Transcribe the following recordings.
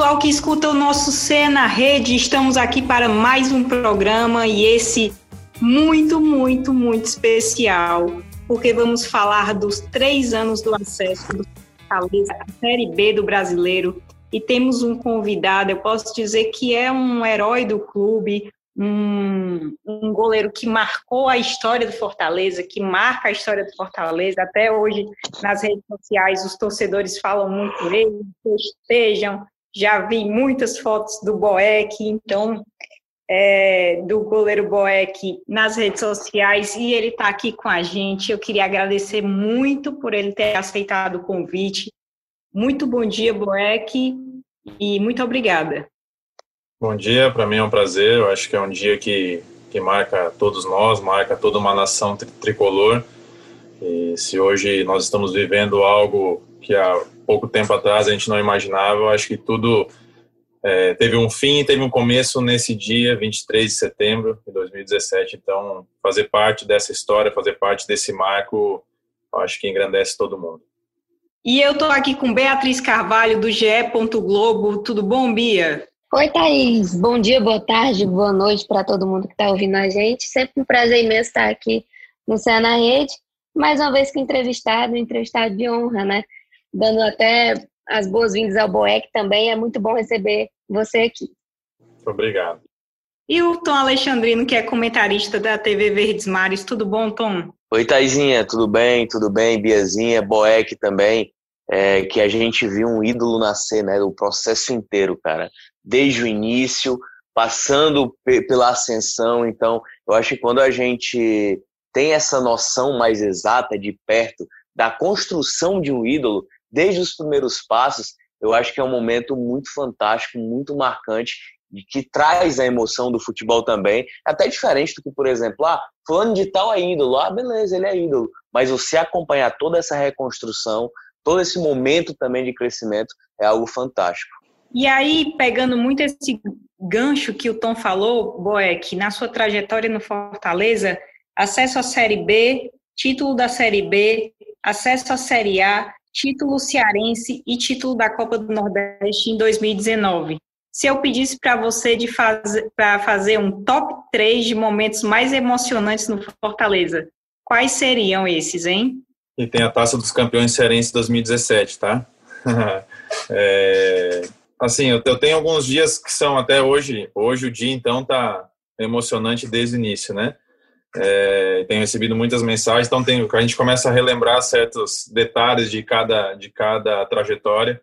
pessoal que escuta o nosso C na Rede, estamos aqui para mais um programa e esse muito, muito, muito especial, porque vamos falar dos três anos do acesso do Fortaleza à Série B do Brasileiro e temos um convidado, eu posso dizer que é um herói do clube, um, um, goleiro que marcou a história do Fortaleza, que marca a história do Fortaleza. Até hoje, nas redes sociais, os torcedores falam muito dele, festejam. Já vi muitas fotos do Boeck, então, é, do goleiro Boeck nas redes sociais, e ele está aqui com a gente. Eu queria agradecer muito por ele ter aceitado o convite. Muito bom dia, Boeck, e muito obrigada. Bom dia, para mim é um prazer. Eu acho que é um dia que, que marca todos nós, marca toda uma nação tri tricolor. E se hoje nós estamos vivendo algo que há pouco tempo atrás a gente não imaginava, eu acho que tudo é, teve um fim e teve um começo nesse dia, 23 de setembro de 2017. Então, fazer parte dessa história, fazer parte desse marco, eu acho que engrandece todo mundo. E eu estou aqui com Beatriz Carvalho, do GE. Globo. Tudo bom, Bia? Oi, Thaís. Bom dia, boa tarde, boa noite para todo mundo que está ouvindo a gente. Sempre um prazer imenso estar aqui no Céu na Rede. Mais uma vez que entrevistado, entrevistado de honra, né? Dando até as boas-vindas ao Boeck também. É muito bom receber você aqui. Obrigado. E o Tom Alexandrino, que é comentarista da TV Verdes Mares. Tudo bom, Tom? Oi, Taizinha. Tudo bem? Tudo bem? Biazinha, Boeck também. É, que a gente viu um ídolo nascer, né? O processo inteiro, cara desde o início, passando pela ascensão. Então, eu acho que quando a gente tem essa noção mais exata de perto da construção de um ídolo, desde os primeiros passos, eu acho que é um momento muito fantástico, muito marcante e que traz a emoção do futebol também, até diferente do que, por exemplo, ah, fulano de tal é ídolo, ah, beleza, ele é ídolo, mas você acompanhar toda essa reconstrução, todo esse momento também de crescimento é algo fantástico. E aí, pegando muito esse gancho que o Tom falou, Boeck, na sua trajetória no Fortaleza, acesso à Série B, título da Série B, acesso à Série A, título cearense e título da Copa do Nordeste em 2019. Se eu pedisse para você de fazer, para fazer um top 3 de momentos mais emocionantes no Fortaleza, quais seriam esses, hein? E tem a Taça dos Campeões Cearense 2017, tá? é, assim, eu, eu tenho alguns dias que são até hoje, hoje o dia então tá emocionante desde o início, né? É, tenho recebido muitas mensagens, então tem, a gente começa a relembrar certos detalhes de cada, de cada trajetória.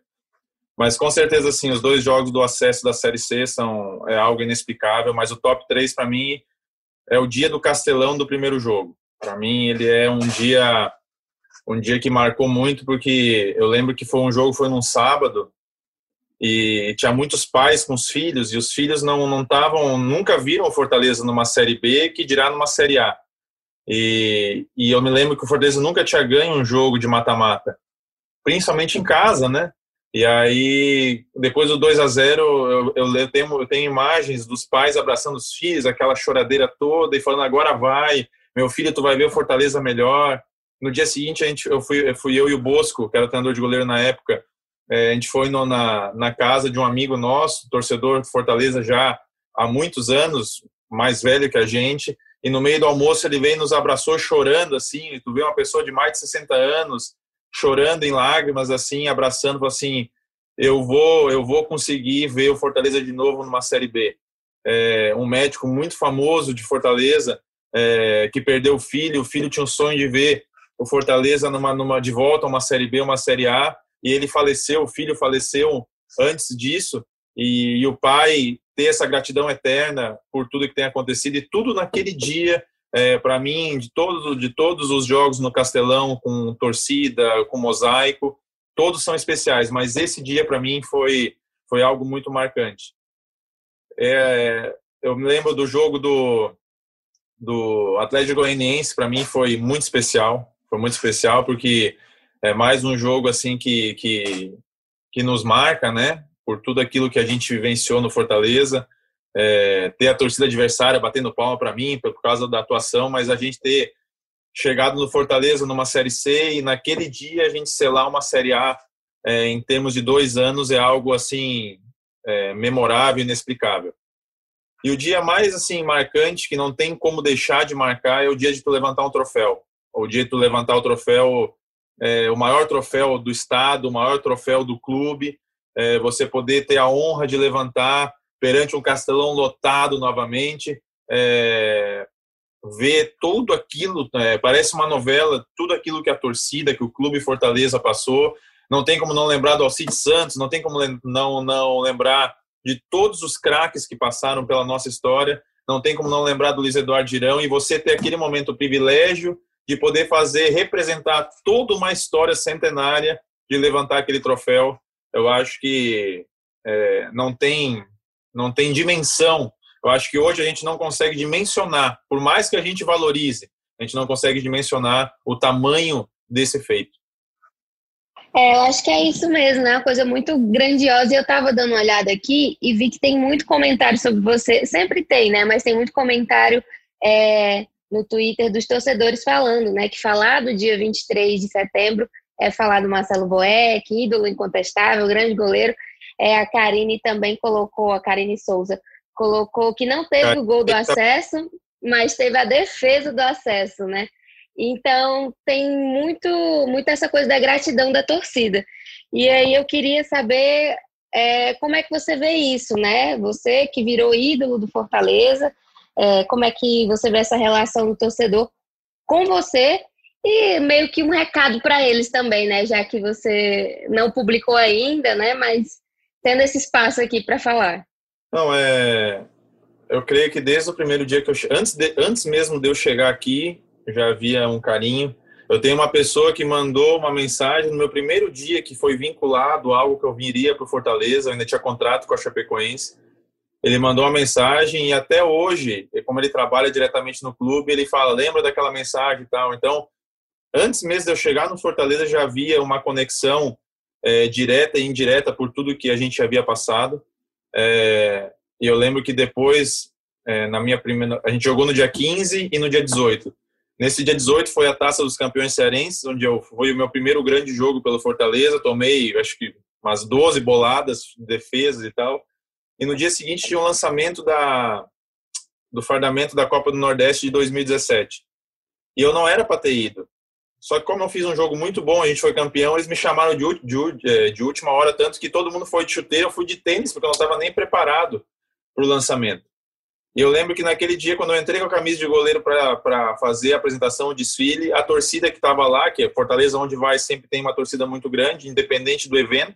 Mas com certeza, assim, os dois jogos do acesso da Série C são é algo inexplicável, mas o top 3 para mim é o dia do Castelão do primeiro jogo. Para mim ele é um dia um dia que marcou muito porque eu lembro que foi um jogo foi num sábado e tinha muitos pais com os filhos e os filhos não não estavam nunca viram o Fortaleza numa série B que dirá numa série A. E, e eu me lembro que o Fortaleza nunca tinha ganho um jogo de mata-mata principalmente em casa né? E aí depois do 2 a 0 eu, eu, tenho eu tenho imagens dos pais abraçando os filhos aquela choradeira toda e falando agora vai meu filho tu vai ver o Fortaleza melhor. No dia seguinte a gente eu fui eu fui eu e o Bosco que era treinador de goleiro na época é, a gente foi no, na, na casa de um amigo nosso, torcedor de Fortaleza já há muitos anos, mais velho que a gente, e no meio do almoço ele veio e nos abraçou chorando, assim, tu vê uma pessoa de mais de 60 anos chorando em lágrimas, assim, abraçando, assim, eu vou, eu vou conseguir ver o Fortaleza de novo numa Série B. É, um médico muito famoso de Fortaleza, é, que perdeu o filho, o filho tinha um sonho de ver o Fortaleza numa, numa de volta a uma Série B, uma Série A, e ele faleceu, o filho faleceu antes disso, e, e o pai ter essa gratidão eterna por tudo que tem acontecido e tudo naquele dia é, para mim de todos de todos os jogos no Castelão com torcida com mosaico todos são especiais mas esse dia para mim foi foi algo muito marcante. É, eu me lembro do jogo do do Atlético Goianiense para mim foi muito especial foi muito especial porque é mais um jogo assim que, que, que nos marca, né? Por tudo aquilo que a gente vivenciou no Fortaleza, é, ter a torcida adversária batendo palma para mim por causa da atuação, mas a gente ter chegado no Fortaleza numa Série C e naquele dia a gente selar uma Série A é, em termos de dois anos é algo assim é, memorável, inexplicável. E o dia mais assim marcante que não tem como deixar de marcar é o dia de tu levantar um troféu. O dia de tu levantar o troféu, é, o maior troféu do estado, o maior troféu do clube, é, você poder ter a honra de levantar perante um Castelão lotado novamente, é, ver tudo aquilo, é, parece uma novela, tudo aquilo que a torcida, que o Clube Fortaleza passou. Não tem como não lembrar do Alcide Santos, não tem como não, não lembrar de todos os craques que passaram pela nossa história, não tem como não lembrar do Luiz Eduardo Girão, e você ter aquele momento, o privilégio de poder fazer, representar toda uma história centenária, de levantar aquele troféu, eu acho que é, não tem não tem dimensão eu acho que hoje a gente não consegue dimensionar, por mais que a gente valorize, a gente não consegue dimensionar o tamanho desse feito. É, eu acho que é isso mesmo, né? Uma coisa muito grandiosa. Eu estava dando uma olhada aqui e vi que tem muito comentário sobre você. Sempre tem, né? Mas tem muito comentário é, no Twitter dos torcedores falando, né? Que falar do dia 23 de setembro é falar do Marcelo Boeck, ídolo incontestável, grande goleiro. É, a Karine também colocou, a Karine Souza colocou que não teve o gol do acesso, mas teve a defesa do acesso, né? Então tem muito, muito essa coisa da gratidão da torcida. E aí eu queria saber é, como é que você vê isso, né? Você que virou ídolo do Fortaleza, é, como é que você vê essa relação do torcedor com você e meio que um recado para eles também, né? Já que você não publicou ainda, né? Mas tendo esse espaço aqui para falar. Não, é. Eu creio que desde o primeiro dia que eu. Antes, de... Antes mesmo de eu chegar aqui, já havia um carinho. Eu tenho uma pessoa que mandou uma mensagem no meu primeiro dia que foi vinculado algo que eu viria para o Fortaleza, eu ainda tinha contrato com a Chapecoense. Ele mandou uma mensagem e até hoje, como ele trabalha diretamente no clube, ele fala: lembra daquela mensagem e tal. Então, antes mesmo de eu chegar no Fortaleza, já havia uma conexão é, direta e indireta por tudo que a gente havia passado. É, e eu lembro que depois, é, na minha primeira. A gente jogou no dia 15 e no dia 18. Nesse dia 18 foi a Taça dos Campeões Cearenses, onde eu, foi o meu primeiro grande jogo pelo Fortaleza. Tomei, acho que, umas 12 boladas, defesas e tal. E no dia seguinte tinha o um lançamento da, do fardamento da Copa do Nordeste de 2017. E eu não era para ter ido. Só que como eu fiz um jogo muito bom, a gente foi campeão, eles me chamaram de, de, é, de última hora, tanto que todo mundo foi de chuteiro, eu fui de tênis, porque eu não estava nem preparado para o lançamento. E eu lembro que naquele dia, quando eu entrei com a camisa de goleiro para fazer a apresentação, o desfile, a torcida que estava lá, que é Fortaleza, onde vai, sempre tem uma torcida muito grande, independente do evento,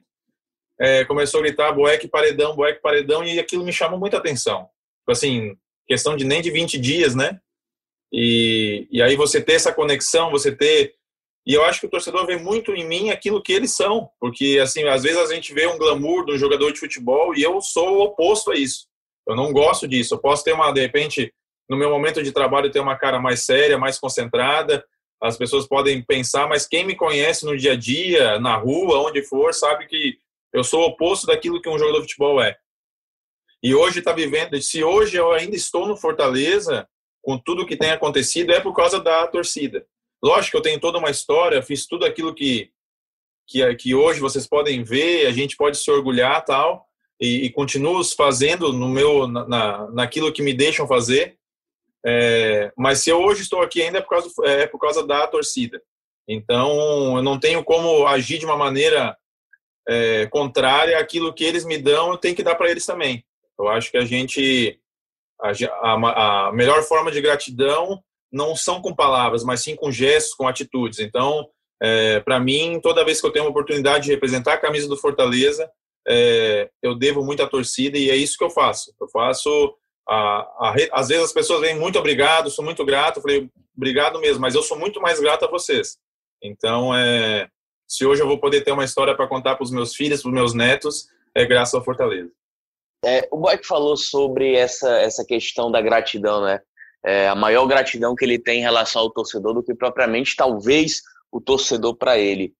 é, começou a gritar Boeck Paredão, Boeck Paredão, e aquilo me chamou muita atenção. Tipo assim, questão de nem de 20 dias, né? E, e aí você ter essa conexão, você ter. E eu acho que o torcedor vê muito em mim aquilo que eles são, porque assim, às vezes a gente vê um glamour de um jogador de futebol e eu sou o oposto a isso. Eu não gosto disso. Eu posso ter uma, de repente, no meu momento de trabalho, ter uma cara mais séria, mais concentrada. As pessoas podem pensar, mas quem me conhece no dia a dia, na rua, onde for, sabe que eu sou o oposto daquilo que um jogador de futebol é. E hoje está vivendo. Se hoje eu ainda estou no Fortaleza, com tudo que tem acontecido é por causa da torcida. Lógico que eu tenho toda uma história, fiz tudo aquilo que, que, que hoje vocês podem ver, a gente pode se orgulhar tal, e, e continuo fazendo no meu, na, naquilo que me deixam fazer. É, mas se eu hoje estou aqui ainda é por, causa, é por causa da torcida. Então, eu não tenho como agir de uma maneira é, contrária àquilo que eles me dão, eu tenho que dar para eles também. Eu acho que a gente a, a, melhor forma de gratidão não são com palavras, mas sim com gestos, com atitudes. Então, é, para mim, toda vez que eu tenho uma oportunidade de representar a camisa do Fortaleza, é, eu devo muito à torcida e é isso que eu faço. Eu faço. A, a, às vezes as pessoas vêm muito obrigado, sou muito grato. Eu falei, obrigado mesmo, mas eu sou muito mais grato a vocês. Então, é, se hoje eu vou poder ter uma história para contar para os meus filhos, para os meus netos, é graças ao Fortaleza. É, o Boeck falou sobre essa, essa questão da gratidão, né? É, a maior gratidão que ele tem em relação ao torcedor do que propriamente, talvez, o torcedor para ele.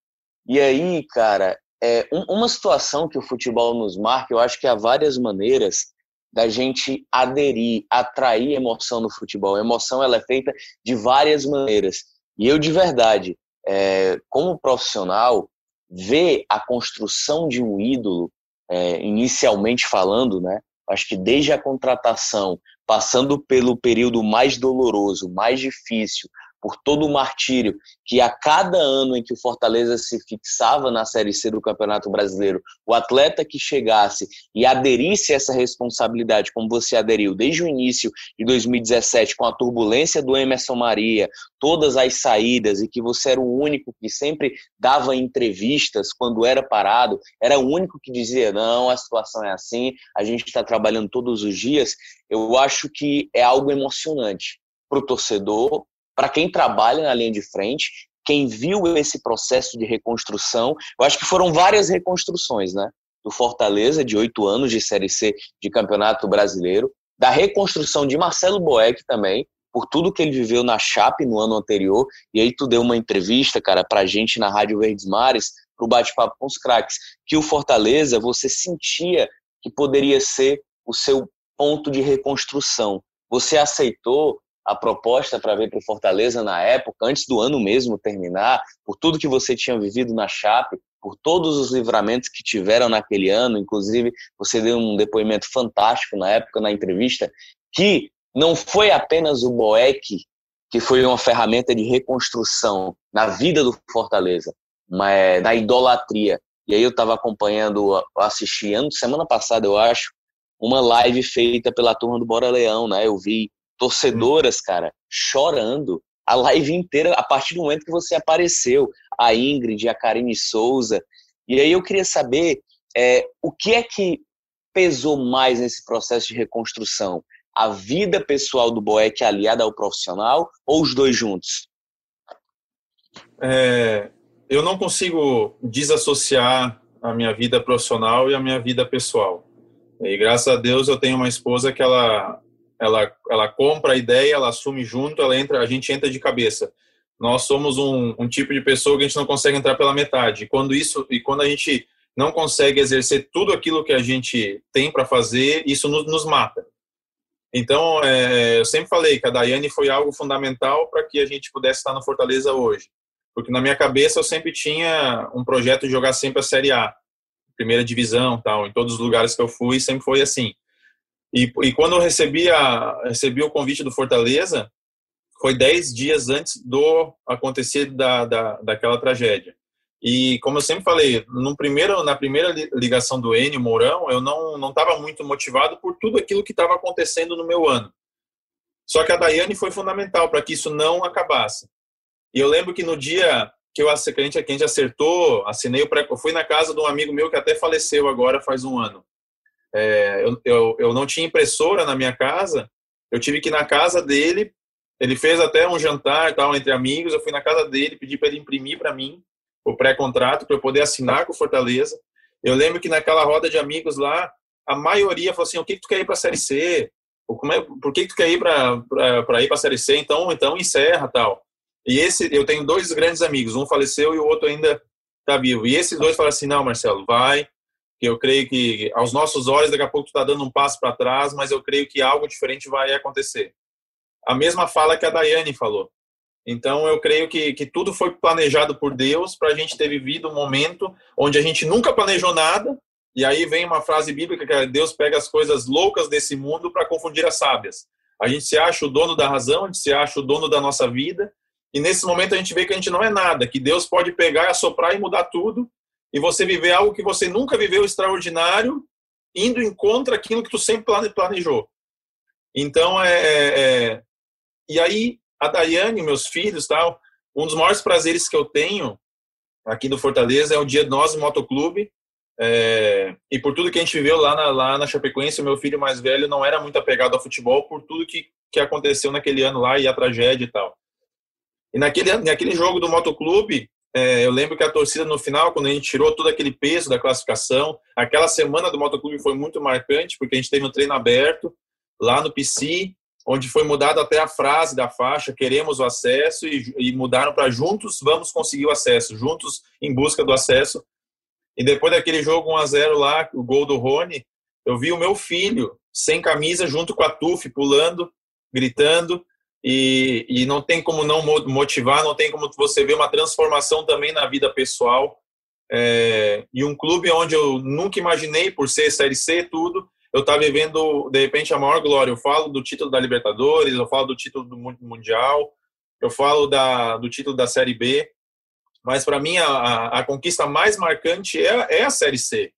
E aí, cara, é, um, uma situação que o futebol nos marca, eu acho que há várias maneiras da gente aderir, atrair emoção no futebol. A emoção ela é feita de várias maneiras. E eu, de verdade, é, como profissional, ver a construção de um ídolo é, inicialmente falando, né? Acho que desde a contratação, passando pelo período mais doloroso, mais difícil, por todo o martírio que a cada ano em que o Fortaleza se fixava na Série C do Campeonato Brasileiro, o atleta que chegasse e aderisse a essa responsabilidade, como você aderiu desde o início de 2017, com a turbulência do Emerson Maria, todas as saídas e que você era o único que sempre dava entrevistas quando era parado, era o único que dizia: não, a situação é assim, a gente está trabalhando todos os dias. Eu acho que é algo emocionante para o torcedor, para quem trabalha na linha de frente, quem viu esse processo de reconstrução, eu acho que foram várias reconstruções, né? Do Fortaleza, de oito anos de Série C de Campeonato Brasileiro, da reconstrução de Marcelo Boeck também, por tudo que ele viveu na Chape no ano anterior, e aí tu deu uma entrevista, cara, pra gente na Rádio Verdes Mares, pro bate-papo com os craques, que o Fortaleza, você sentia que poderia ser o seu ponto de reconstrução. Você aceitou a proposta para vir para o Fortaleza na época, antes do ano mesmo terminar, por tudo que você tinha vivido na Chape, por todos os livramentos que tiveram naquele ano, inclusive você deu um depoimento fantástico na época, na entrevista, que não foi apenas o Boeck que foi uma ferramenta de reconstrução na vida do Fortaleza, mas da idolatria. E aí eu estava acompanhando, assisti ano, semana passada, eu acho, uma live feita pela turma do Bora Leão, né? Eu vi torcedoras, cara, chorando a live inteira a partir do momento que você apareceu, a Ingrid, a Karine Souza. E aí eu queria saber é, o que é que pesou mais nesse processo de reconstrução? A vida pessoal do Boeck aliada ao profissional ou os dois juntos? É, eu não consigo desassociar a minha vida profissional e a minha vida pessoal. E graças a Deus eu tenho uma esposa que ela ela, ela compra a ideia, ela assume junto, ela entra, a gente entra de cabeça. Nós somos um, um tipo de pessoa que a gente não consegue entrar pela metade. E quando isso e quando a gente não consegue exercer tudo aquilo que a gente tem para fazer, isso nos, nos mata. Então, é, eu sempre falei que a Daiane foi algo fundamental para que a gente pudesse estar no Fortaleza hoje. Porque na minha cabeça eu sempre tinha um projeto de jogar sempre a Série A, primeira divisão, tal. Em todos os lugares que eu fui, sempre foi assim. E, e quando eu recebi, a, recebi o convite do Fortaleza, foi dez dias antes do acontecer da, da, daquela tragédia. E como eu sempre falei, no primeiro, na primeira ligação do Enio Mourão, eu não estava muito motivado por tudo aquilo que estava acontecendo no meu ano. Só que a Daiane foi fundamental para que isso não acabasse. E eu lembro que no dia que, eu, que a gente acertou, assinei o pré, eu fui na casa de um amigo meu que até faleceu agora faz um ano. É, eu, eu, eu não tinha impressora na minha casa, eu tive que ir na casa dele, ele fez até um jantar tal entre amigos, eu fui na casa dele, pedi para ele imprimir para mim o pré-contrato para eu poder assinar com o Fortaleza. Eu lembro que naquela roda de amigos lá, a maioria falou assim: "O que, que tu quer ir para a série C? Como é, por que, que tu quer ir para para ir para a série C? Então, então encerra tal". E esse eu tenho dois grandes amigos, um faleceu e o outro ainda está vivo. E esses dois falaram assim: "Não, Marcelo, vai, que eu creio que aos nossos olhos daqui a pouco tu está dando um passo para trás, mas eu creio que algo diferente vai acontecer. A mesma fala que a Daiane falou. Então eu creio que, que tudo foi planejado por Deus para a gente ter vivido um momento onde a gente nunca planejou nada e aí vem uma frase bíblica que é, Deus pega as coisas loucas desse mundo para confundir as sábias. A gente se acha o dono da razão, a gente se acha o dono da nossa vida e nesse momento a gente vê que a gente não é nada, que Deus pode pegar, assoprar e mudar tudo e você viver algo que você nunca viveu extraordinário, indo em contra aquilo que tu sempre planejou. Então, é, é, é e aí a Daiane, meus filhos, tal, um dos maiores prazeres que eu tenho aqui no Fortaleza é o dia de nós motoclube, é, e por tudo que a gente viveu lá na, lá na Chapecoense, o meu filho mais velho não era muito apegado ao futebol por tudo que, que aconteceu naquele ano lá e a tragédia e tal. E naquele, naquele jogo do motoclube, é, eu lembro que a torcida no final, quando a gente tirou todo aquele peso da classificação, aquela semana do motoclube foi muito marcante, porque a gente teve um treino aberto lá no PC, onde foi mudada até a frase da faixa, queremos o acesso, e, e mudaram para juntos vamos conseguir o acesso, juntos em busca do acesso. E depois daquele jogo 1 a 0 lá, o gol do Rony, eu vi o meu filho sem camisa junto com a Tuf pulando, gritando, e, e não tem como não motivar, não tem como você ver uma transformação também na vida pessoal. é, e um clube onde eu nunca imaginei, por ser Série C, tudo, eu estava vivendo, de repente, a maior glória. Eu falo do título da Libertadores, eu falo do título do Mundial, eu falo da, do título da Série B, mas para mim a, a, a, conquista mais marcante é, é a Série C.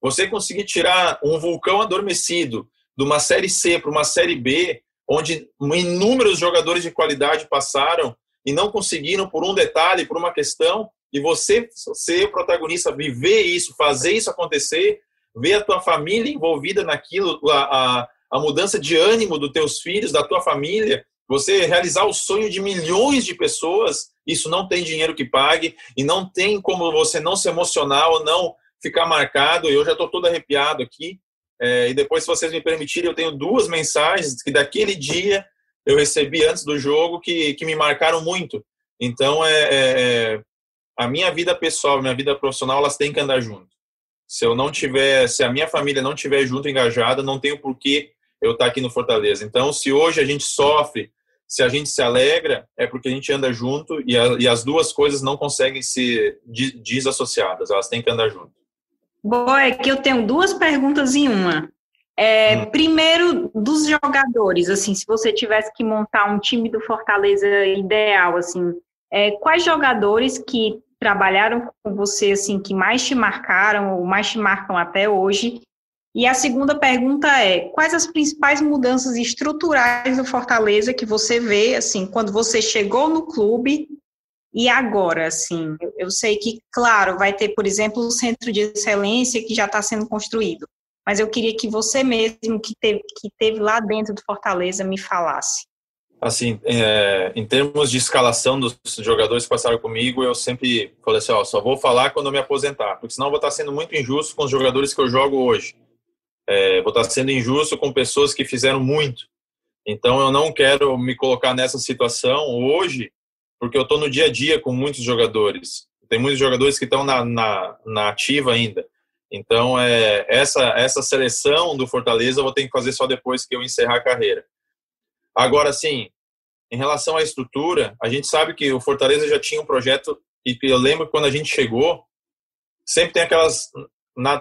Você conseguir tirar um vulcão adormecido de uma Série C para uma Série B, onde inúmeros jogadores de qualidade passaram e não conseguiram por um detalhe, por uma questão, e você ser protagonista, viver isso, fazer isso acontecer, ver a tua família envolvida naquilo, a, a, a mudança de ânimo dos teus filhos, da tua família, você realizar o sonho de milhões de pessoas, isso não tem dinheiro que pague e não tem como você não se emocionar ou não ficar marcado. Eu já estou todo arrepiado aqui. É, e depois, se vocês me permitirem, eu tenho duas mensagens que daquele dia eu recebi antes do jogo que, que me marcaram muito. Então, é, é, é a minha vida pessoal, minha vida profissional, elas têm que andar junto. Se eu não tiver, se a minha família não tiver junto, engajada, não tenho por que eu estar aqui no Fortaleza. Então, se hoje a gente sofre, se a gente se alegra, é porque a gente anda junto e, a, e as duas coisas não conseguem ser desassociadas, elas têm que andar junto. Bom, é que eu tenho duas perguntas em uma. É, hum. Primeiro, dos jogadores, assim, se você tivesse que montar um time do Fortaleza ideal, assim, é, quais jogadores que trabalharam com você, assim, que mais te marcaram ou mais te marcam até hoje? E a segunda pergunta é: quais as principais mudanças estruturais do Fortaleza que você vê, assim, quando você chegou no clube e agora, assim? Eu, sei que, claro, vai ter, por exemplo, o centro de excelência que já está sendo construído mas eu queria que você mesmo, que teve, que teve lá dentro do Fortaleza, me falasse. Assim, é, em termos de escalação dos jogadores que passaram comigo, eu sempre falei assim, ó, só vou falar quando eu me aposentar, porque senão vou estar sendo muito injusto com os jogadores que eu jogo hoje. É, vou estar sendo injusto com pessoas que fizeram muito. Então eu não quero me colocar nessa situação hoje, porque eu estou no dia a dia com muitos jogadores. Tem muitos jogadores que estão na, na, na ativa ainda. Então, é, essa, essa seleção do Fortaleza eu vou ter que fazer só depois que eu encerrar a carreira. Agora, sim, em relação à estrutura, a gente sabe que o Fortaleza já tinha um projeto, e eu lembro que quando a gente chegou, sempre tem aquelas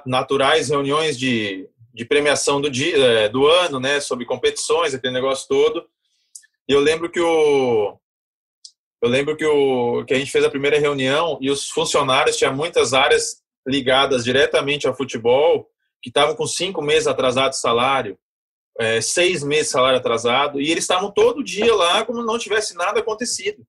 naturais reuniões de, de premiação do, dia, é, do ano, né, sobre competições, aquele negócio todo. E eu lembro que o, eu lembro que, o, que a gente fez a primeira reunião e os funcionários tinham muitas áreas ligadas diretamente ao futebol, que estavam com cinco meses atrasado de salário, é, seis meses de salário atrasado, e eles estavam todo dia lá como não tivesse nada acontecido.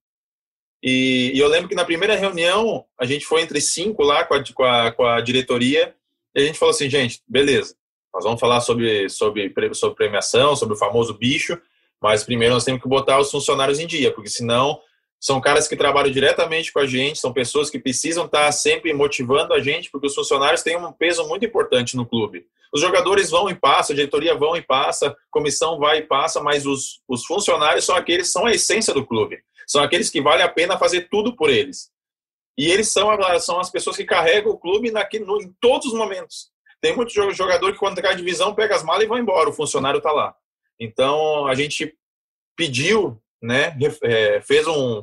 E, e, eu lembro que na primeira reunião, a gente foi entre cinco lá com a, com a, com a diretoria, e a gente falou assim, gente, beleza, nós vamos falar sobre, sobre, sobre premiação, sobre o famoso bicho, mas primeiro nós temos que botar os funcionários em dia, porque senão são caras que trabalham diretamente com a gente, são pessoas que precisam estar sempre motivando a gente, porque os funcionários têm um peso muito importante no clube. Os jogadores vão e passam, a diretoria vão e passa, a comissão vai e passa, mas os, os funcionários são aqueles são a essência do clube. São aqueles que vale a pena fazer tudo por eles. E eles são, são as pessoas que carregam o clube naqui, no, em todos os momentos. Tem muito jogador que, quando cai a divisão, pega as malas e vai embora. O funcionário está lá. Então, a gente pediu, né, é, fez um,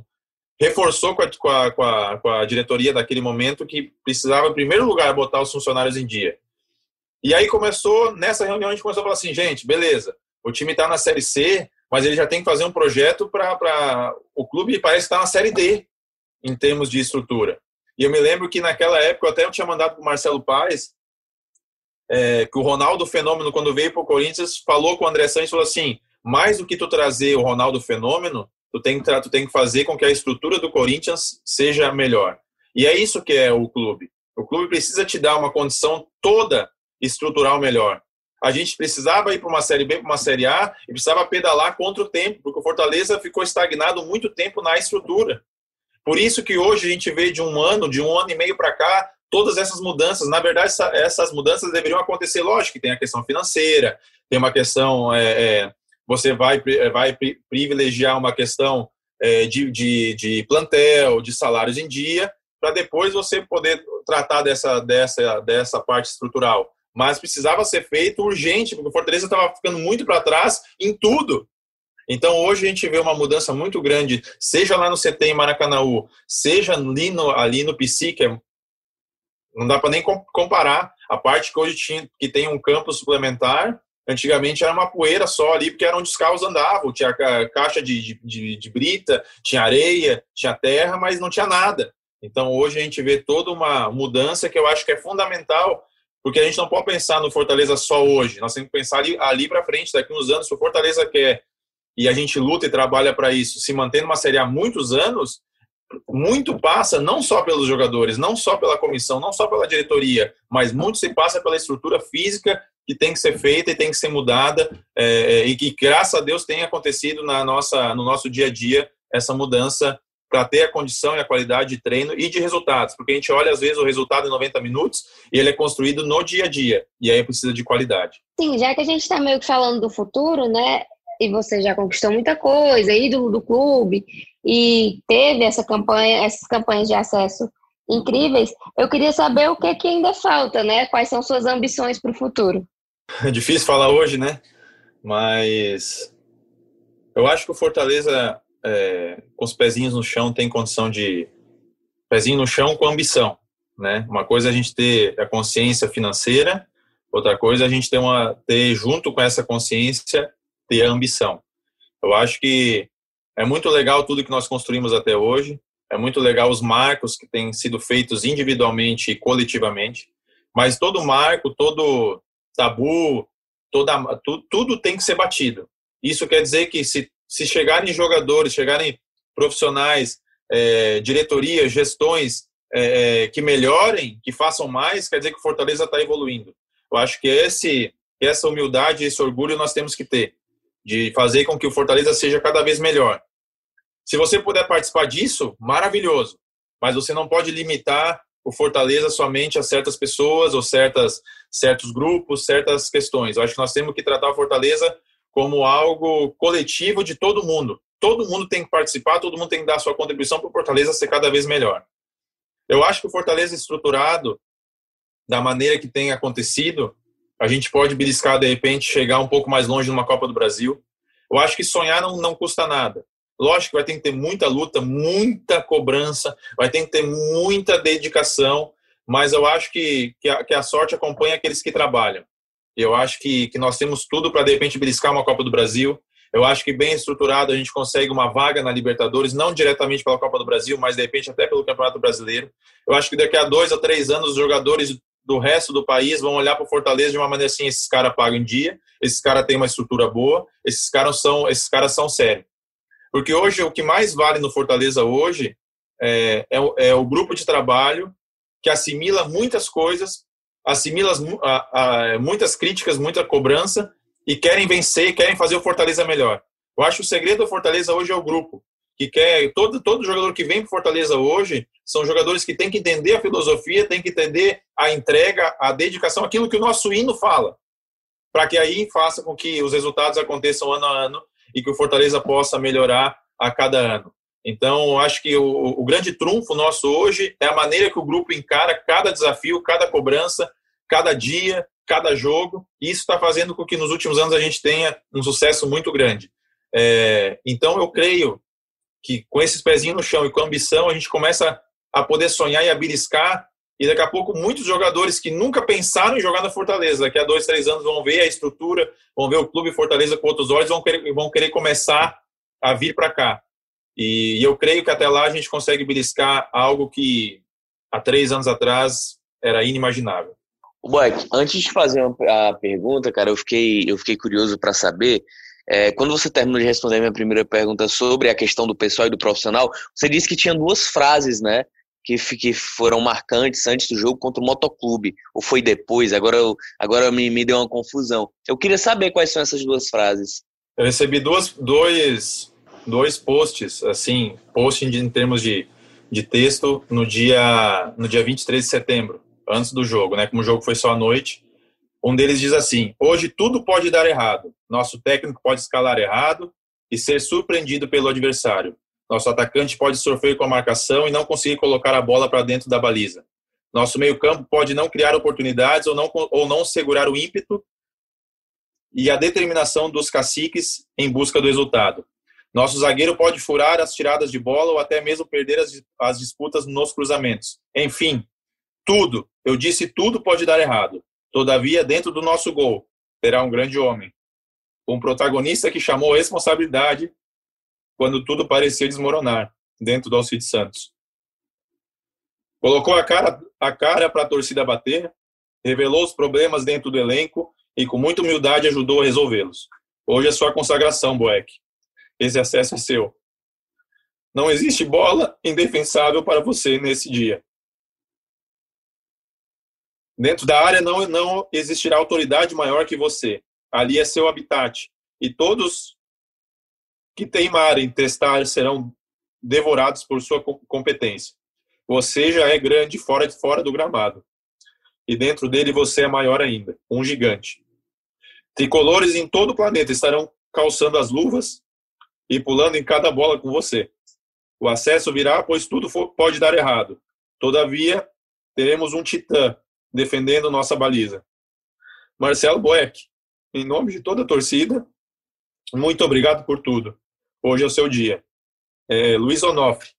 reforçou com a, com, a, com, a, com a diretoria daquele momento que precisava, em primeiro lugar, botar os funcionários em dia. E aí começou, nessa reunião, a gente começou a falar assim, gente, beleza, o time está na Série C, mas ele já tem que fazer um projeto para... O clube parece estar tá na Série D, em termos de estrutura. E eu me lembro que naquela época, eu até tinha mandado para o Marcelo Paes, é, que o Ronaldo Fenômeno, quando veio para o Corinthians, falou com o André Santos, falou assim, mais do que tu trazer o Ronaldo Fenômeno, tu tem, que, tu tem que fazer com que a estrutura do Corinthians seja melhor. E é isso que é o clube. O clube precisa te dar uma condição toda estrutural melhor. A gente precisava ir para uma Série B, para uma Série A, e precisava pedalar contra o tempo, porque o Fortaleza ficou estagnado muito tempo na estrutura. Por isso que hoje a gente vê de um ano, de um ano e meio para cá, todas essas mudanças. Na verdade, essa, essas mudanças deveriam acontecer, lógico, que tem a questão financeira, tem uma questão é, é, você vai, eh, vai privilegiar uma questão é, de, de, de plantel, de salários em dia, para depois você poder tratar dessa, dessa, dessa parte estrutural. Mas precisava ser feito urgente, porque o Fortaleza estava ficando muito para trás em tudo. Então hoje a gente vê uma mudança muito grande, seja lá no CT em Maracanãú, seja ali no, ali no PC, que é Não dá para nem comparar a parte que hoje tinha, que tem um campo suplementar. Antigamente era uma poeira só ali, porque era onde os carros andavam. Tinha caixa de, de, de brita, tinha areia, tinha terra, mas não tinha nada. Então hoje a gente vê toda uma mudança que eu acho que é fundamental, porque a gente não pode pensar no Fortaleza só hoje. Nós temos que pensar ali, ali para frente, daqui uns anos, se o Fortaleza quer e a gente luta e trabalha para isso, se manter numa série há muitos anos, muito passa não só pelos jogadores, não só pela comissão, não só pela diretoria, mas muito se passa pela estrutura física que tem que ser feita e tem que ser mudada é, é e que graças a Deus tem acontecido na nossa no nosso dia a dia essa mudança para ter a condição e a qualidade de treino e de resultados, porque a gente olha às vezes o resultado em 90 minutos e ele é construído no dia a dia e aí precisa de qualidade. Sim, já que a gente está meio que falando do futuro, né? E você já conquistou muita coisa, ídolo do clube e teve essa campanha, essas campanhas de acesso incríveis. Eu queria saber o que, que ainda falta, né? Quais são suas ambições para o futuro? É difícil falar hoje, né? Mas eu acho que o Fortaleza é, com os pezinhos no chão, tem condição de. pezinho no chão com ambição. Né? Uma coisa é a gente ter a consciência financeira, outra coisa é a gente ter, uma, ter junto com essa consciência, ter a ambição. Eu acho que é muito legal tudo que nós construímos até hoje, é muito legal os marcos que têm sido feitos individualmente e coletivamente, mas todo marco, todo tabu, toda, tu, tudo tem que ser batido. Isso quer dizer que se se chegarem jogadores, chegarem profissionais, é, diretorias, gestões é, é, que melhorem, que façam mais, quer dizer que o Fortaleza está evoluindo. Eu acho que esse, essa humildade, esse orgulho nós temos que ter, de fazer com que o Fortaleza seja cada vez melhor. Se você puder participar disso, maravilhoso. Mas você não pode limitar o Fortaleza somente a certas pessoas ou certas, certos grupos, certas questões. Eu acho que nós temos que tratar o Fortaleza como algo coletivo de todo mundo. Todo mundo tem que participar, todo mundo tem que dar sua contribuição para o Fortaleza ser cada vez melhor. Eu acho que o Fortaleza estruturado, da maneira que tem acontecido, a gente pode beliscar, de repente, chegar um pouco mais longe numa Copa do Brasil. Eu acho que sonhar não, não custa nada. Lógico que vai ter que ter muita luta, muita cobrança, vai ter que ter muita dedicação, mas eu acho que, que, a, que a sorte acompanha aqueles que trabalham. Eu acho que, que nós temos tudo para, de repente, beliscar uma Copa do Brasil. Eu acho que bem estruturado a gente consegue uma vaga na Libertadores, não diretamente pela Copa do Brasil, mas de repente até pelo Campeonato Brasileiro. Eu acho que daqui a dois a três anos os jogadores do resto do país vão olhar para o Fortaleza de uma maneira assim: esses caras pagam em dia, esses caras têm uma estrutura boa, esses caras são, esses caras são sérios. Porque hoje o que mais vale no Fortaleza hoje é, é, é o grupo de trabalho que assimila muitas coisas assimila muitas críticas, muita cobrança e querem vencer, querem fazer o Fortaleza melhor. Eu acho que o segredo do Fortaleza hoje é o grupo, que quer todo todo jogador que vem para Fortaleza hoje são jogadores que têm que entender a filosofia, têm que entender a entrega, a dedicação, aquilo que o nosso hino fala, para que aí faça com que os resultados aconteçam ano a ano e que o Fortaleza possa melhorar a cada ano. Então, acho que o, o, grande trunfo nosso hoje é a maneira que o grupo encara cada desafio, cada cobrança, cada dia, cada jogo. E isso está fazendo com que nos últimos anos a gente tenha um sucesso muito grande. É, então, eu creio que com esses pezinhos no chão e com ambição, a gente começa a poder sonhar e a beliscar. E daqui a pouco, muitos jogadores que nunca pensaram em jogar na Fortaleza, daqui a dois, três anos, vão ver a estrutura, vão ver o clube Fortaleza com outros olhos, vão querer, vão querer começar a vir para cá. E eu creio que até lá a gente consegue beliscar algo que há três anos atrás era inimaginável. Boeck, antes de fazer a pergunta, cara, eu fiquei, eu fiquei curioso para saber. É, quando você terminou de responder a minha primeira pergunta sobre a questão do pessoal e do profissional, você disse que tinha duas frases, né? Que, que foram marcantes antes do jogo contra o Motoclube. Ou foi depois? Agora, eu, agora me, me deu uma confusão. Eu queria saber quais são essas duas frases. Eu recebi duas, dois dois posts, assim, post em termos de, de texto no dia, no dia 23 de setembro, antes do jogo, né? Como o jogo foi só à noite. Um deles diz assim: hoje tudo pode dar errado. Nosso técnico pode escalar errado e ser surpreendido pelo adversário. Nosso atacante pode sofrer com a marcação e não conseguir colocar a bola para dentro da baliza. Nosso meio-campo pode não criar oportunidades ou não, ou não segurar o ímpeto e a determinação dos caciques em busca do resultado. Nosso zagueiro pode furar as tiradas de bola ou até mesmo perder as, as disputas nos cruzamentos. Enfim, Tudo, eu disse tudo pode dar errado. Todavia, dentro do nosso gol, terá um grande homem. Um protagonista que chamou responsabilidade quando tudo parecia desmoronar dentro do Alcide Santos. Colocou a cara a cara para a torcida bater, revelou os problemas dentro do elenco e com muita humildade ajudou a resolvê-los. Hoje é sua consagração, Boeck. Esse acesso é seu. Não existe bola indefensável para você nesse dia. Dentro da área não, não existirá autoridade maior que você. Ali é seu habitat. E todos que teimarem testar serão devorados por sua competência. Você já é grande fora de fora do gramado. E dentro dele você é maior ainda, um gigante. Tricolores em todo o planeta estarão calçando as luvas e pulando em cada bola com você. O acesso virá, pois tudo pode dar errado. Todavia, teremos um titã defendendo nossa baliza. Marcelo Boeck, em nome de toda a torcida, muito obrigado por tudo. Hoje é o seu dia. É, Luiz Onofre,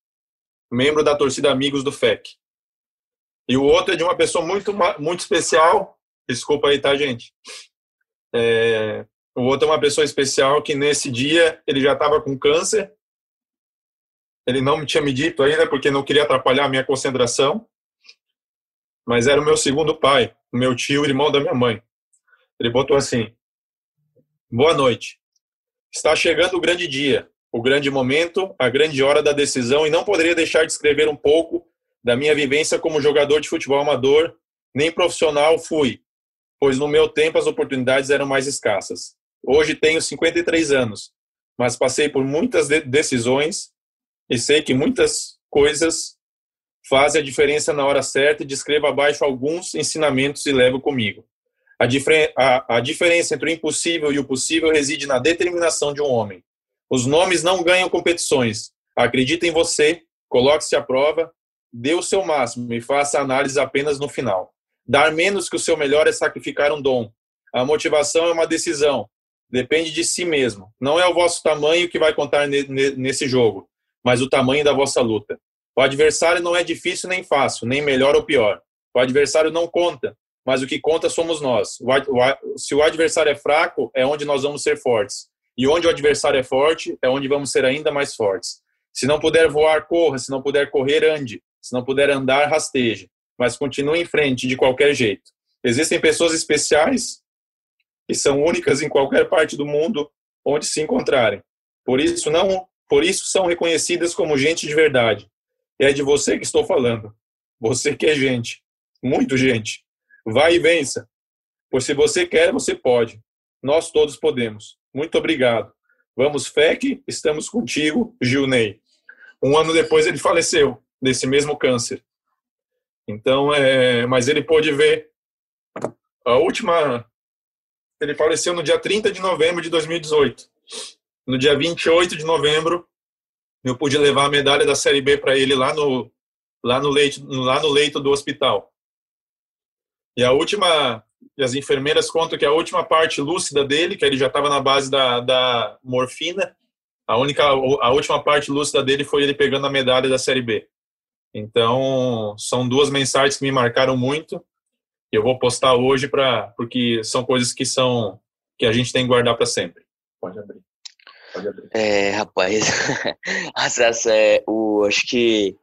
membro da torcida Amigos do FEC. E o outro é de uma pessoa muito, muito especial. Desculpa aí, tá, gente? É, o outro é uma pessoa especial que nesse dia ele já estava com câncer. Ele não me tinha me dito ainda porque não queria atrapalhar a minha concentração. Mas era o meu segundo pai, o meu tio, irmão da minha mãe. Ele botou assim: Boa noite. Está chegando o grande dia, o grande momento, a grande hora da decisão e não poderia deixar de escrever um pouco da minha vivência como jogador de futebol amador, nem profissional fui, pois no meu tempo as oportunidades eram mais escassas. Hoje tenho 53 anos, mas passei por muitas decisões e sei que muitas coisas fazem a diferença na hora certa e descrevo abaixo alguns ensinamentos e levo comigo. A, a, a diferença entre o impossível e o possível reside na determinação de um homem. Os nomes não ganham competições. Acredite em você, coloque-se à prova, dê o seu máximo e faça a análise apenas no final. Dar menos que o seu melhor é sacrificar um dom. A motivação é uma decisão. Depende de si mesmo. Não é o vosso tamanho que vai contar nesse jogo, mas o tamanho da vossa luta. O adversário não é difícil nem fácil, nem melhor ou pior. O adversário não conta, mas o que conta somos nós. Se o adversário é fraco, é onde nós vamos ser fortes. E onde o adversário é forte, é onde vamos ser ainda mais fortes. Se não puder voar, corra. Se não puder correr, ande. Se não puder andar, rasteje. Mas continue em frente de qualquer jeito. Existem pessoas especiais que são únicas em qualquer parte do mundo onde se encontrarem. Por isso não, por isso são reconhecidas como gente de verdade. E é de você que estou falando. Você que é gente, muito gente. Vai e vença. Pois se você quer, você pode. Nós todos podemos. Muito obrigado. Vamos, FEC, estamos contigo, Gilney. Um ano depois ele faleceu desse mesmo câncer. Então, é, mas ele pôde ver a última. Ele faleceu no dia 30 de novembro de 2018. No dia 28 de novembro, eu pude levar a medalha da Série B para ele lá no, lá, no leito, lá no leito do hospital. E a última, as enfermeiras contam que a última parte lúcida dele, que ele já estava na base da, da morfina, a única, a última parte lúcida dele foi ele pegando a medalha da Série B. Então, são duas mensagens que me marcaram muito. Eu vou postar hoje para porque são coisas que são que a gente tem que guardar para sempre. Pode abrir. Pode abrir. É, rapaz, é, o, acho que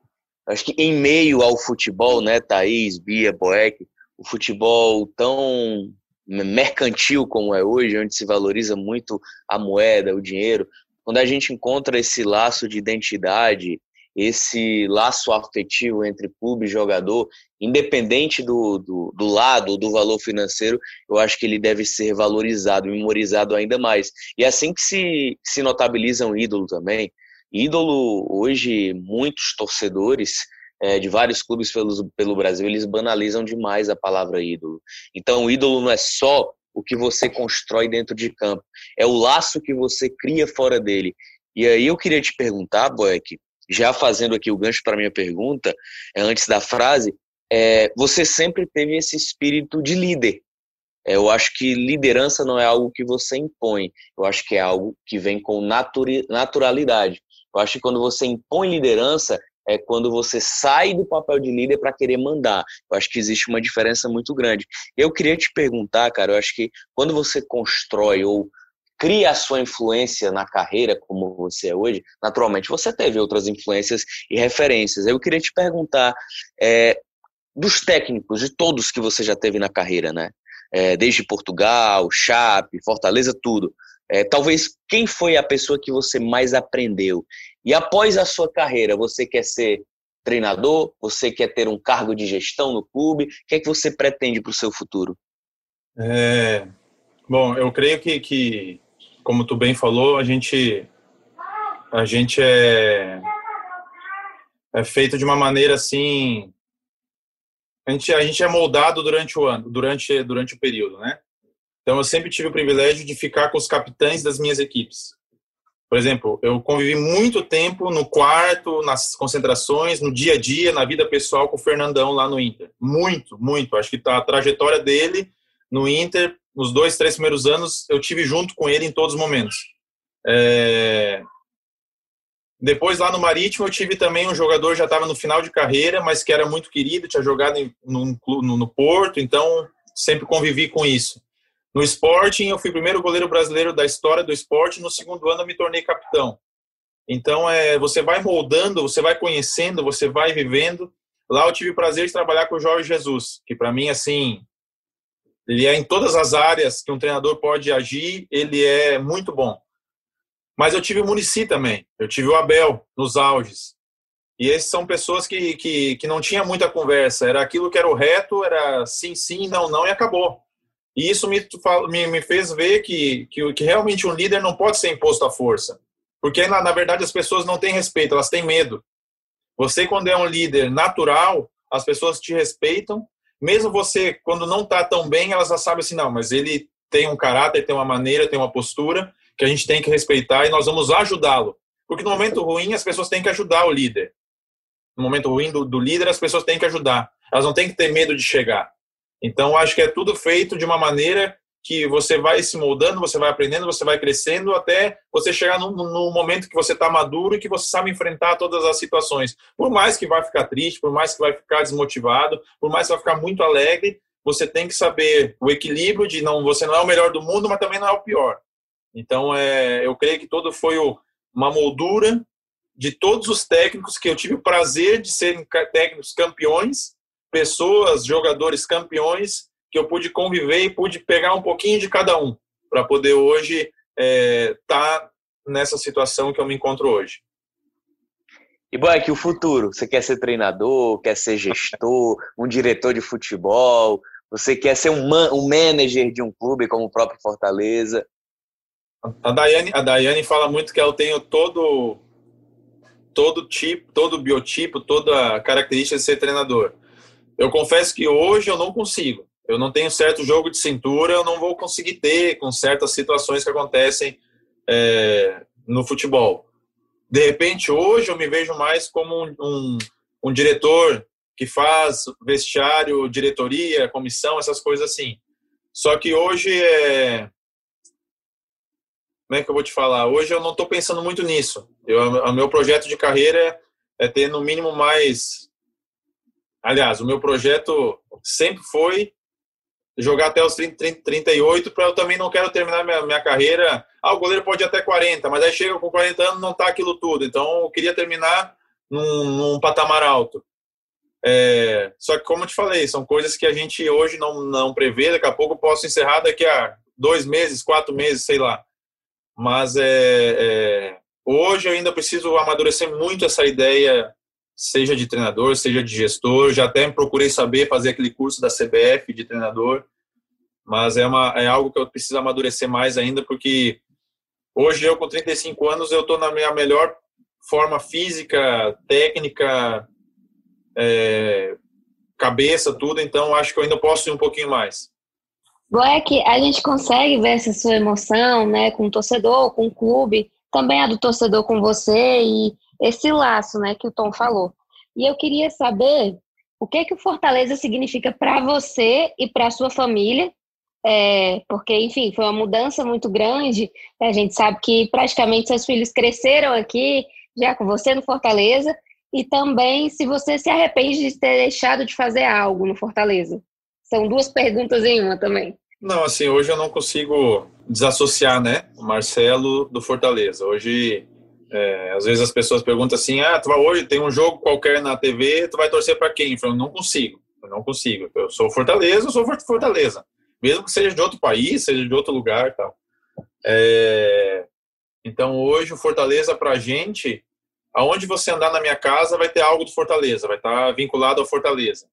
acho que em meio ao futebol, né, Thaís, Bia, Boeck, o futebol tão mercantil como é hoje, onde se valoriza muito a moeda, o dinheiro, quando a gente encontra esse laço de identidade, esse laço afetivo entre clube e jogador, independente do, do, do lado, do valor financeiro, eu acho que ele deve ser valorizado, memorizado ainda mais. E é assim que se, se notabiliza um ídolo também. Ídolo, hoje, muitos torcedores é, de vários clubes pelo, Brasil, eles banalizam demais a palavra ídolo. Então, ídolo não é só o que você constrói dentro de campo, é o laço que você cria fora dele. E aí eu queria te perguntar, Boeck, já fazendo aqui o gancho para minha pergunta, é, antes da frase, é, você sempre teve esse espírito de líder. É, eu acho que liderança não é algo que você impõe, eu acho que é algo que vem com naturalidade. Eu acho que quando você impõe liderança, é quando você sai do papel de líder para querer mandar. Eu acho que existe uma diferença muito grande. Eu queria te perguntar, cara, eu acho que quando você constrói ou cria a sua influência na carreira como você é hoje, naturalmente você teve outras influências e referências. Eu queria te perguntar é, dos técnicos, de todos que você já teve na carreira, né? É, desde Portugal, Chape, Fortaleza, tudo. É, talvez quem foi a pessoa que você mais aprendeu? E após a sua carreira, você quer ser treinador? Você quer ter um cargo de gestão no clube? O que é que você pretende para o seu futuro? É, bom, eu creio que, que como tu bem falou, a gente a gente é é feito de uma maneira assim a gente a gente é moldado durante o ano, durante durante o período, né? Então eu sempre tive o privilégio de ficar com os capitães das minhas equipes. Por exemplo, eu convivi muito tempo no quarto, nas concentrações, no dia a dia, na vida pessoal com o Fernandão lá no Inter. Muito, muito. Acho que tá a trajetória dele no Inter nos dois, três primeiros anos, eu tive junto com ele em todos os momentos. É... Depois, lá no Marítimo, eu tive também um jogador já estava no final de carreira, mas que era muito querido, tinha jogado em, no, no, no Porto, então sempre convivi com isso. No Sporting, eu fui o primeiro goleiro brasileiro da história do esporte, no segundo ano eu me tornei capitão. Então, é, você vai moldando, você vai conhecendo, você vai vivendo. Lá eu tive o prazer de trabalhar com o Jorge Jesus, que para mim, assim, ele é em todas as áreas que um treinador pode agir, ele é muito bom. Mas eu tive o Munici também, eu tive o Abel nos auges. E esses são pessoas que, que, que não tinha muita conversa, era aquilo que era o reto, era sim, sim, não, não e acabou. E isso me, me, me fez ver que, que, que realmente um líder não pode ser imposto à força. Porque, na, na verdade, as pessoas não têm respeito, elas têm medo. Você, quando é um líder natural, as pessoas te respeitam mesmo você, quando não está tão bem, elas já sabem assim, não, mas ele tem um caráter, tem uma maneira, tem uma postura que a gente tem que respeitar e nós vamos ajudá-lo. Porque no momento ruim, as pessoas têm que ajudar o líder. No momento ruim do, do líder, as pessoas têm que ajudar. Elas não têm que ter medo de chegar. Então, acho que é tudo feito de uma maneira que você vai se moldando, você vai aprendendo, você vai crescendo até você chegar no, no momento que você está maduro e que você sabe enfrentar todas as situações. Por mais que vai ficar triste, por mais que vai ficar desmotivado, por mais que vai ficar muito alegre, você tem que saber o equilíbrio de não, você não é o melhor do mundo, mas também não é o pior. Então, é, eu creio que todo foi o, uma moldura de todos os técnicos que eu tive o prazer de serem técnicos campeões, pessoas, jogadores campeões que eu pude conviver e pude pegar um pouquinho de cada um para poder hoje estar é, tá nessa situação que eu me encontro hoje. E que o futuro, você quer ser treinador, quer ser gestor, um diretor de futebol, você quer ser um, man, um manager de um clube como o próprio Fortaleza. A Daiane, a Daiane fala muito que eu tenho todo todo tipo, todo biotipo, toda característica de ser treinador. Eu confesso que hoje eu não consigo eu não tenho certo jogo de cintura, eu não vou conseguir ter com certas situações que acontecem é, no futebol. De repente, hoje eu me vejo mais como um, um, um diretor que faz vestiário, diretoria, comissão, essas coisas assim. Só que hoje é. Como é que eu vou te falar? Hoje eu não estou pensando muito nisso. O meu projeto de carreira é ter no mínimo mais. Aliás, o meu projeto sempre foi jogar até os 30, 30 38, para eu também não quero terminar minha, minha carreira. Ah, o goleiro pode ir até 40, mas aí chega com 40 anos não tá aquilo tudo. Então eu queria terminar num, num patamar alto. É, só que, como eu te falei, são coisas que a gente hoje não, não prevê. Daqui a pouco eu posso encerrar daqui a dois meses, quatro meses, sei lá. Mas é, é, hoje eu ainda preciso amadurecer muito essa ideia, seja de treinador, seja de gestor. Já até procurei saber fazer aquele curso da CBF de treinador mas é, uma, é algo que eu preciso amadurecer mais ainda, porque hoje eu, com 35 anos, eu estou na minha melhor forma física, técnica, é, cabeça, tudo, então acho que eu ainda posso ir um pouquinho mais. Boeck, a gente consegue ver essa sua emoção, né, com o torcedor, com o clube, também a do torcedor com você e esse laço, né, que o Tom falou. E eu queria saber o que que o Fortaleza significa para você e para sua família é, porque, enfim, foi uma mudança muito grande. A gente sabe que praticamente seus filhos cresceram aqui, já com você no Fortaleza, E também se você se arrepende de ter deixado de fazer algo no Fortaleza. São duas perguntas em uma também. Não, assim, hoje eu não consigo desassociar, né, o Marcelo do Fortaleza. Hoje, é, às vezes as pessoas perguntam assim, ah, tu vai, hoje tem um jogo qualquer na TV, tu vai torcer para quem? Eu falo, não consigo, eu não consigo. Eu sou Fortaleza, eu sou Fortaleza. Mesmo que seja de outro país, seja de outro lugar tal. É, então, hoje, o Fortaleza pra gente, aonde você andar na minha casa, vai ter algo do Fortaleza, vai estar vinculado ao Fortaleza.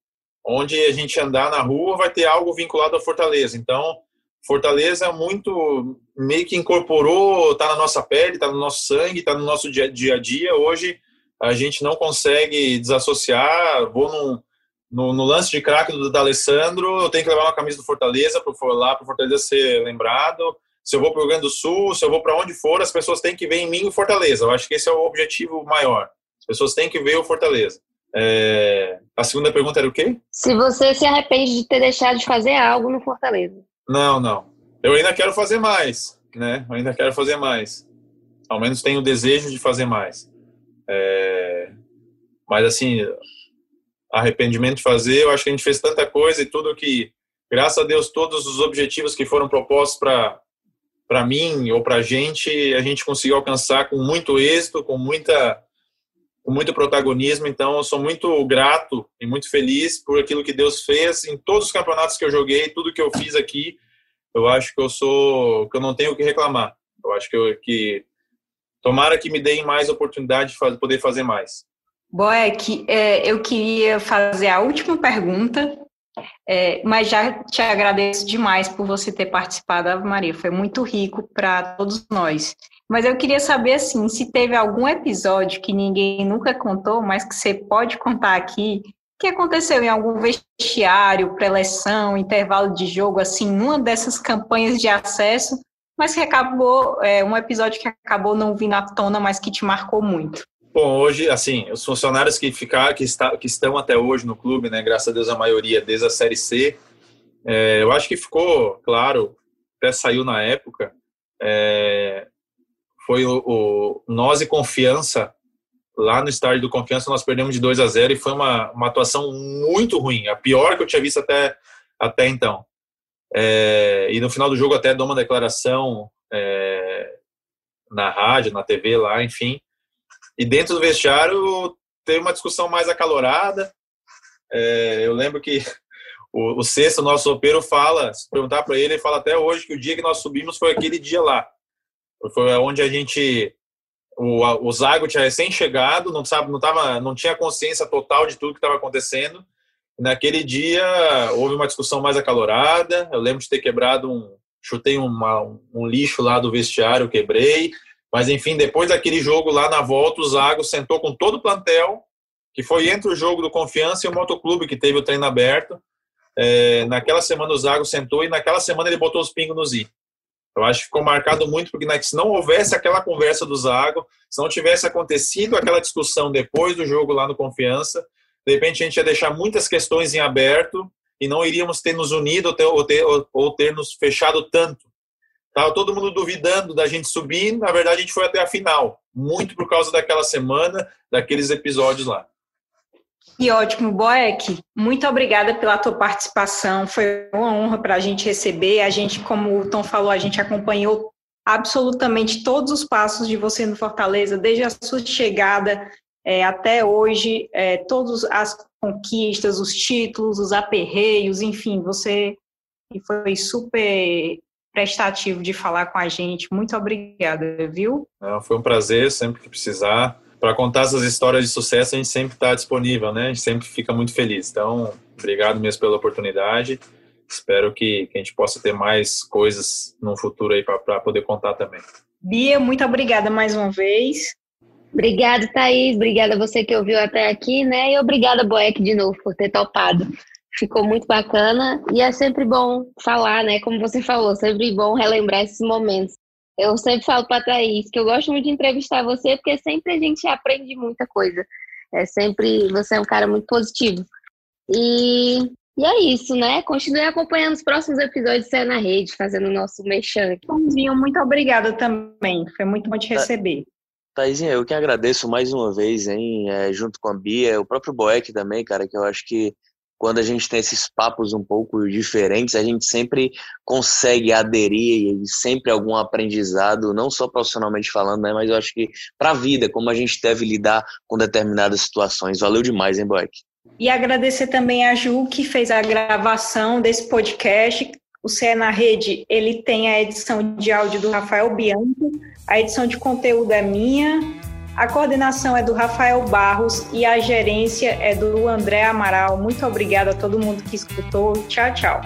Onde a gente andar na rua, vai ter algo vinculado ao Fortaleza. Então, Fortaleza muito meio que incorporou, está na nossa pele, está no nosso sangue, está no nosso dia, dia, a dia. Hoje a gente não consegue desassociar. Vou no, no, lance de craque do D'Alessandro, eu tenho que levar uma camisa do Fortaleza para lá para o Fortaleza ser lembrado. Se eu vou para o Rio Grande do Sul, se eu vou para onde for, as pessoas têm que ver em mim o Fortaleza. Eu acho que esse é o objetivo maior. As pessoas têm que ver o Fortaleza. É... A segunda pergunta era o quê? Se você se arrepende de ter deixado de fazer algo no Fortaleza. Não, não. Eu ainda quero fazer mais, né? Eu ainda quero fazer mais. Ao menos tenho o desejo de fazer mais. É... Mas assim, arrependimento de fazer, eu acho que a gente fez tanta coisa e tudo que, graças a Deus, todos os objetivos que foram propostos para para mim ou para a gente, a gente conseguiu alcançar com muito êxito, com muita com muito protagonismo. Então, eu sou muito grato e muito feliz por aquilo que Deus fez em todos os campeonatos que eu joguei, tudo que eu fiz aqui. Eu acho que eu sou, que eu não tenho o que reclamar. Eu acho que, eu, que tomara que me deem mais oportunidade de fazer, poder fazer mais. Boeck, é, eu queria fazer a última pergunta, é, mas já te agradeço demais por você ter participado, Ave Maria. Foi muito rico para todos nós. Mas eu queria saber assim, se teve algum episódio que ninguém nunca contou, mas que você pode contar aqui, que aconteceu em algum vestiário, preleção, intervalo de jogo, assim, numa dessas campanhas de acesso, mas que acabou, é, um episódio que acabou não vindo à tona, mas que te marcou muito. Bom, hoje, assim, os funcionários que ficar, que, está, que estão até hoje no clube, né, graças a Deus a maioria desde a Série C, é, eu acho que ficou claro, até saiu na época, é, foi o, o, nós e Confiança, lá no estádio do Confiança, nós perdemos de 2 a 0 e foi uma, uma atuação muito ruim, a pior que eu tinha visto até, até então. É, e no final do jogo até dou uma declaração é, na rádio, na TV lá, enfim. E dentro do vestiário teve uma discussão mais acalorada. É, eu lembro que o, o Sexto, nosso roupeiro, fala, se perguntar para ele, ele fala até hoje que o dia que nós subimos foi aquele dia lá. Foi onde a gente o, o Zago tinha recém chegado, não sabe, não tava, não tinha consciência total de tudo que estava acontecendo. Naquele dia houve uma discussão mais acalorada. Eu lembro de ter quebrado um, chutei uma, um lixo lá do vestiário, quebrei. Mas enfim, depois daquele jogo lá na volta, o Zago sentou com todo o plantel, que foi entre o jogo do Confiança e o Motoclube, que teve o treino aberto. É, naquela semana o Zago sentou e naquela semana ele botou os pingos no Z. Eu acho que ficou marcado muito porque né, se não houvesse aquela conversa do Zago, se não tivesse acontecido aquela discussão depois do jogo lá no Confiança, de repente a gente ia deixar muitas questões em aberto e não iríamos ter nos unido ou ter, ou ter, ou ter nos fechado tanto. Tava todo mundo duvidando da gente subir, na verdade a gente foi até a final, muito por causa daquela semana, daqueles episódios lá. Que ótimo, Boeck. Muito obrigada pela tua participação. Foi uma honra para a gente receber. A gente, como o Tom falou, a gente acompanhou absolutamente todos os passos de você no Fortaleza, desde a sua chegada é, até hoje, é, todas as conquistas, os títulos, os aperreios, enfim, você foi super prestativo de falar com a gente. Muito obrigada, viu? foi um prazer, sempre que precisar para contar essas histórias de sucesso, a gente sempre está disponível, né? A gente sempre fica muito feliz. Então, obrigado mesmo pela oportunidade. Espero que, que a gente possa ter mais coisas no futuro aí para poder contar também. Bia, muito obrigada mais uma vez. Obrigada, Thaís. Obrigada a você que ouviu até aqui, né? E obrigada, Boeck, de novo, por ter topado. Ficou muito bacana e é sempre bom falar, né? Como você falou, sempre bom relembrar esses momentos. Eu sempre falo para a Thaís que eu gosto muito de entrevistar você, porque sempre a gente aprende muita coisa. É sempre, você é um cara muito positivo. E, e é isso, né? Continue acompanhando os próximos episódios de na Rede, fazendo o nosso mexão. Tomzinho, muito obrigada também. Foi muito bom te receber. Taizinha, eu que agradeço mais uma vez, hein, é, junto com a Bia, o próprio Boeck também, cara, que eu acho que quando a gente tem esses papos um pouco diferentes, a gente sempre consegue aderir e sempre algum aprendizado, não só profissionalmente falando, né, mas eu acho que para a vida, como a gente deve lidar com determinadas situações. Valeu demais, hein, Boeck? E agradecer também a Ju, que fez a gravação desse podcast. O CE na Rede, ele tem a edição de áudio do Rafael Bianco, a edição de conteúdo é minha, a coordenação é do Rafael Barros e a gerência é do André Amaral. Muito obrigada a todo mundo que escutou. Tchau, tchau.